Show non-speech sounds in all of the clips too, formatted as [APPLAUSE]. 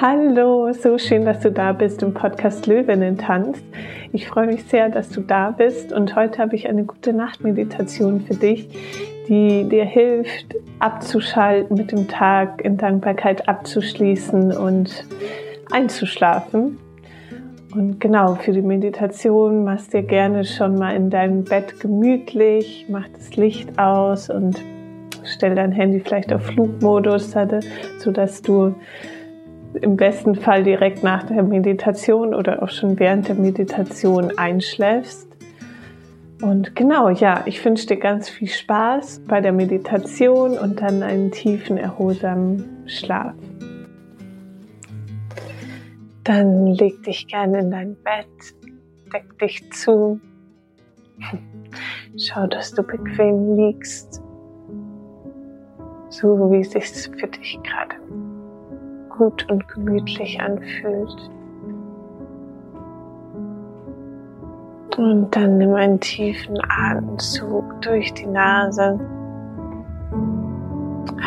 Hallo, so schön, dass du da bist im Podcast Löwinnen tanzt. Ich freue mich sehr, dass du da bist und heute habe ich eine gute Nachtmeditation für dich, die dir hilft, abzuschalten, mit dem Tag in Dankbarkeit abzuschließen und einzuschlafen. Und genau, für die Meditation machst dir gerne schon mal in deinem Bett gemütlich, mach das Licht aus und stell dein Handy vielleicht auf Flugmodus, sodass du im besten Fall direkt nach der Meditation oder auch schon während der Meditation einschläfst. Und genau, ja, ich wünsche dir ganz viel Spaß bei der Meditation und dann einen tiefen, erholsamen Schlaf. Dann leg dich gerne in dein Bett, deck dich zu. Schau, dass du bequem liegst, so wie es sich für dich gerade gut und gemütlich anfühlt. Und dann nimm einen tiefen Atemzug durch die Nase.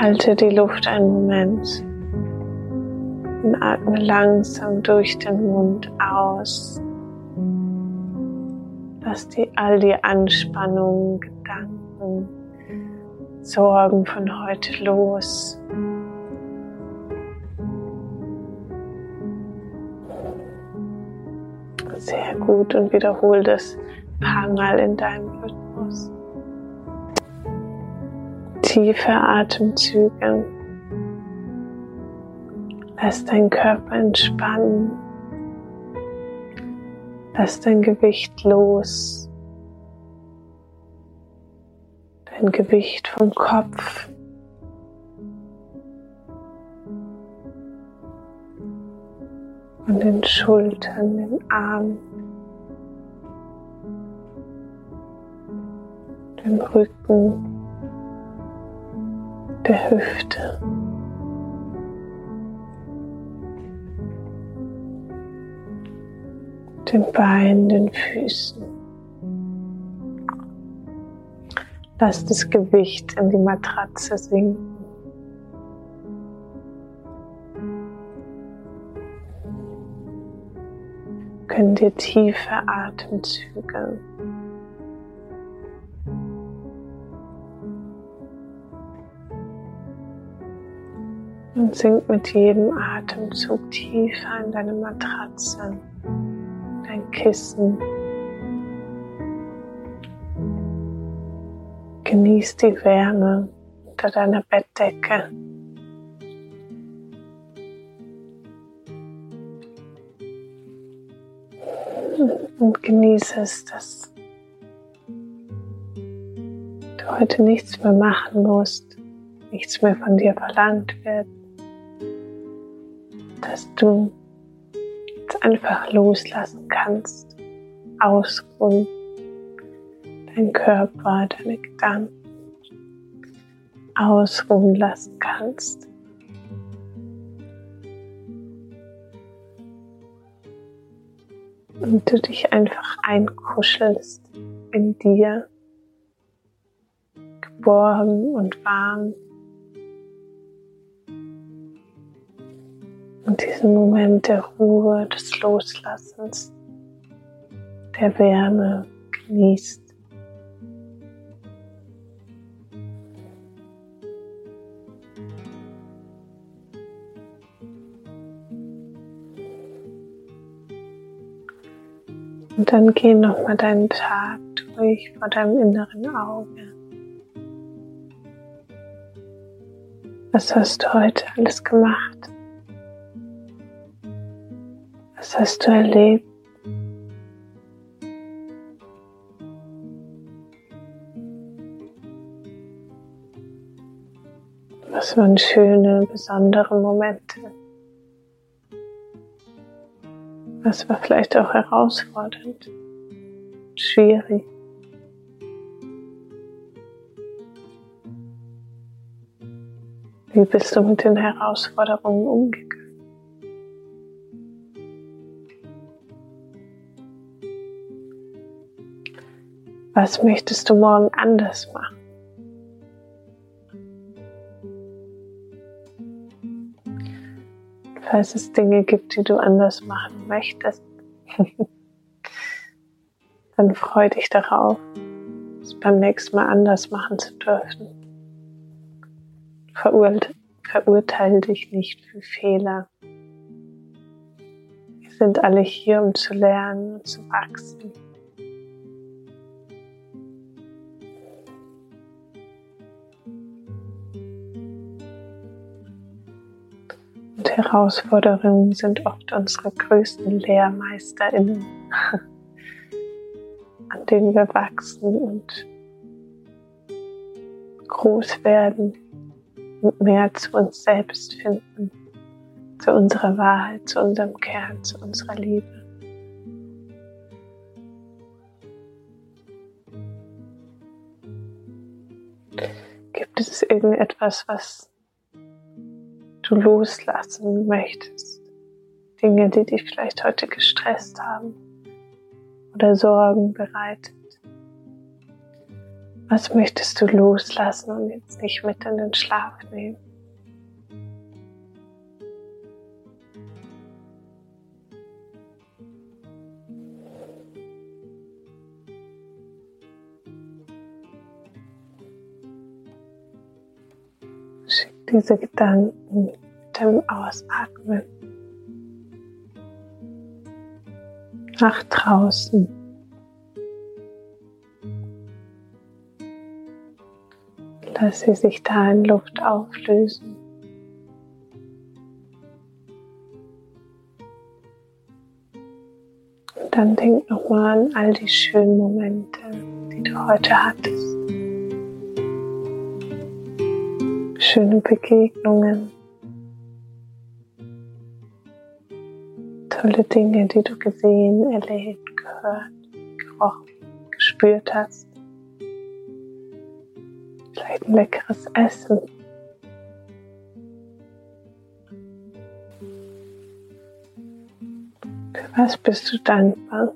Halte die Luft einen Moment und atme langsam durch den Mund aus. Lass die, all die Anspannungen, Gedanken, Sorgen von heute los. Sehr gut und wiederhol das paar Mal in deinem Rhythmus. Tiefe Atemzüge. Lass deinen Körper entspannen. Lass dein Gewicht los. Dein Gewicht vom Kopf von den Schultern, den Armen, dem Rücken, der Hüfte. den Beinen, den Füßen. Lass das Gewicht in die Matratze sinken. Gönn dir tiefe Atemzüge. Und sink mit jedem Atemzug tiefer in deine Matratze, dein Kissen. Genieß die Wärme unter deiner Bettdecke. Und genieße es, dass du heute nichts mehr machen musst, nichts mehr von dir verlangt wird, dass du jetzt einfach loslassen kannst, ausruhen, dein Körper, deine Gedanken ausruhen lassen kannst. Und du dich einfach einkuschelst in dir, geborgen und warm. Und diesen Moment der Ruhe, des Loslassens, der Wärme genießt. Und dann geh nochmal deinen Tag durch vor deinem inneren Auge. Was hast du heute alles gemacht? Was hast du erlebt? Was waren schöne, besondere Momente? Das war vielleicht auch herausfordernd, schwierig. Wie bist du mit den Herausforderungen umgegangen? Was möchtest du morgen anders machen? Falls es Dinge gibt, die du anders machen möchtest, [LAUGHS] dann freu dich darauf, es beim nächsten Mal anders machen zu dürfen. Verurte verurteile dich nicht für Fehler. Wir sind alle hier, um zu lernen und zu wachsen. Herausforderungen sind oft unsere größten LehrmeisterInnen, [LAUGHS] an denen wir wachsen und groß werden und mehr zu uns selbst finden, zu unserer Wahrheit, zu unserem Kern, zu unserer Liebe. Gibt es irgendetwas, was du loslassen möchtest? Dinge, die dich vielleicht heute gestresst haben oder Sorgen bereitet? Was möchtest du loslassen und jetzt nicht mit in den Schlaf nehmen? Schick diese Gedanken dem Ausatmen nach draußen. dass sie sich da in Luft auflösen. Dann denk nochmal an all die schönen Momente, die du heute hattest. Schöne Begegnungen. Tolle Dinge, die du gesehen, erlebt, gehört, gerochen, gespürt hast vielleicht ein leckeres Essen. Für was bist du dankbar?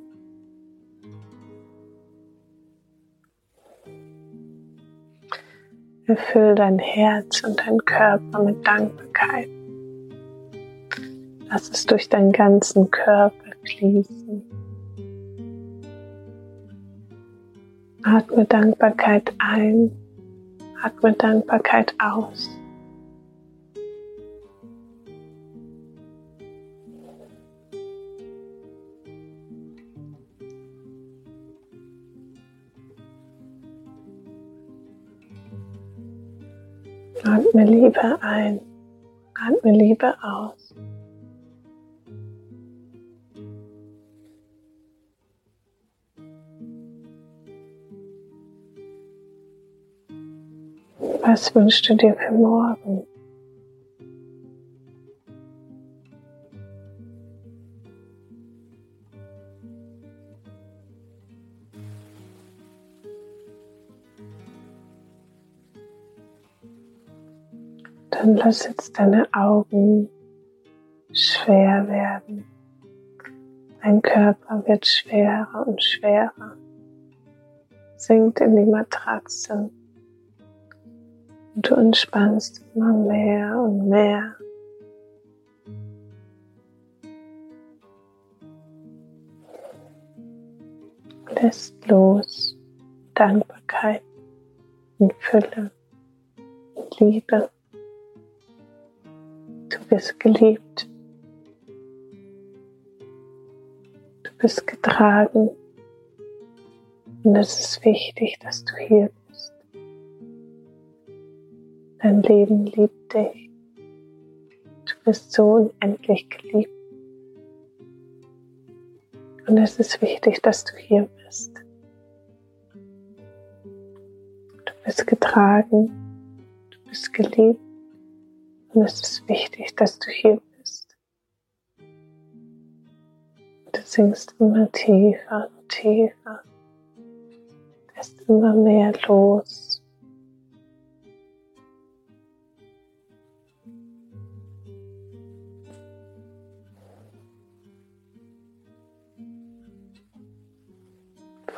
Erfüll dein Herz und dein Körper mit Dankbarkeit. Lass es durch deinen ganzen Körper fließen. Atme Dankbarkeit ein Atme Dankbarkeit aus. Atme Liebe ein, atme Liebe aus. Was wünschst du dir für morgen? Dann lass jetzt deine Augen schwer werden. Dein Körper wird schwerer und schwerer, sinkt in die Matratze. Und du entspannst immer mehr und mehr. Lässt los Dankbarkeit und Fülle und Liebe. Du bist geliebt. Du bist getragen. Und es ist wichtig, dass du hier bist. Dein Leben liebt dich. Du bist so unendlich geliebt. Und es ist wichtig, dass du hier bist. Du bist getragen, du bist geliebt. Und es ist wichtig, dass du hier bist. Du singst immer tiefer und tiefer. Lässt immer mehr los.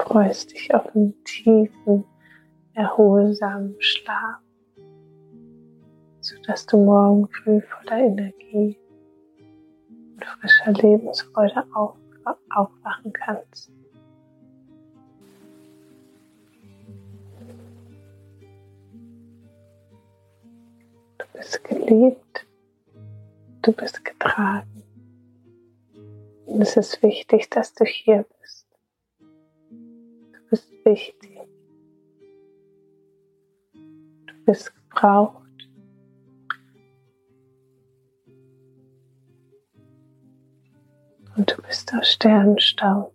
Freust dich auf einen tiefen, erholsamen Schlaf, sodass du morgen früh voller Energie und frischer Lebensfreude aufwachen kannst. Du bist geliebt, du bist getragen. Und es ist wichtig, dass du hier bist. Wichtig. Du bist gebraucht. Und du bist aus Sternenstaub.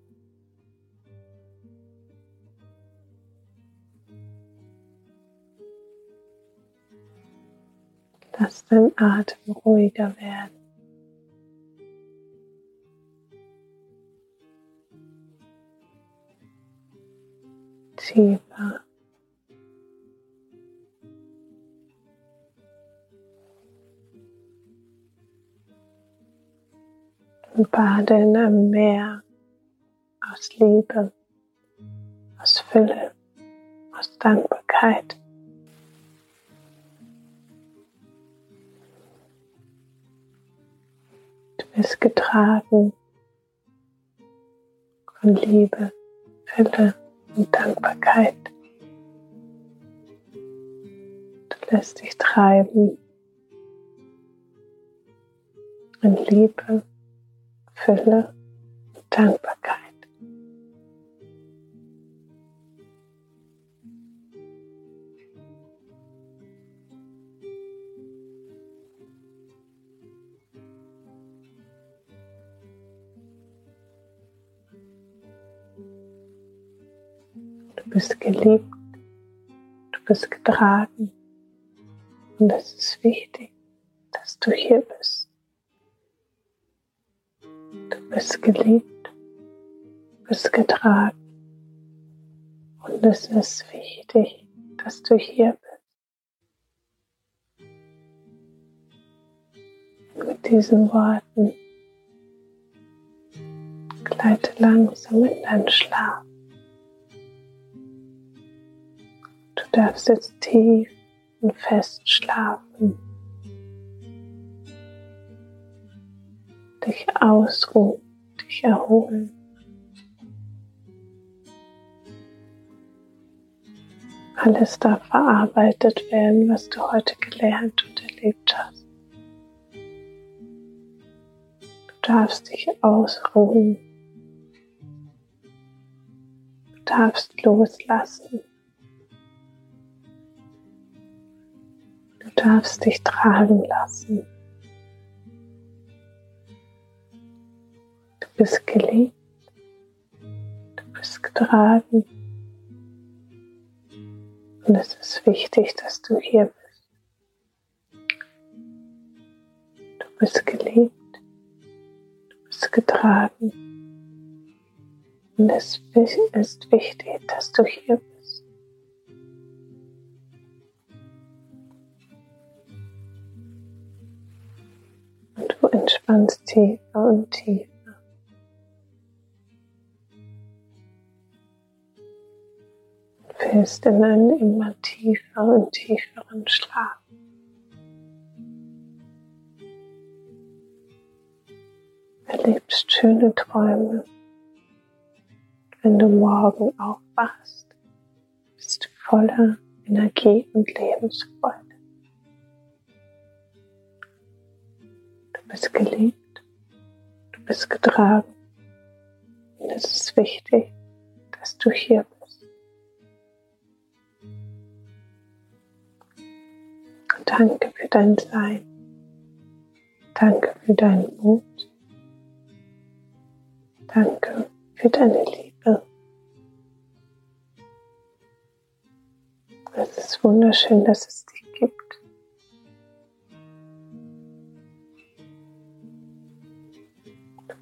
Lass dein Atem ruhiger werden. Tiefer. Und bade in einem Meer aus Liebe, aus Fülle, aus Dankbarkeit. Du bist getragen von Liebe, Fülle und Dankbarkeit. Du lässt dich treiben in Liebe, Fülle und Dankbarkeit. Bist geliebt, du bist getragen und es ist wichtig, dass du hier bist. Du bist geliebt, du bist getragen und es ist wichtig, dass du hier bist. Mit diesen Worten gleite langsam in deinen Schlaf. Darfst jetzt tief und fest schlafen. Dich ausruhen, dich erholen. Alles darf verarbeitet werden, was du heute gelernt und erlebt hast. Du darfst dich ausruhen. Du darfst loslassen. Darfst dich tragen lassen. Du bist geliebt, du bist getragen. Und es ist wichtig, dass du hier bist. Du bist geliebt, du bist getragen. Und es ist wichtig, dass du hier bist. Entspannst tiefer und tiefer. Und fällst in einen immer tiefer und tieferen Schlaf. Erlebst schöne Träume. Wenn du morgen aufwachst, bist du voller Energie und Lebensfreude. Bist geliebt, du bist getragen. Und es ist wichtig, dass du hier bist. Und danke für dein Sein. Danke für deinen Mut. Danke für deine Liebe. Es ist wunderschön, dass es dich gibt.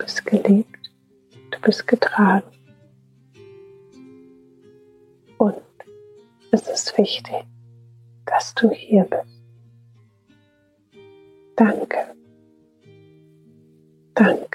Bist geliebt, du bist getragen. Und es ist wichtig, dass du hier bist. Danke. Danke.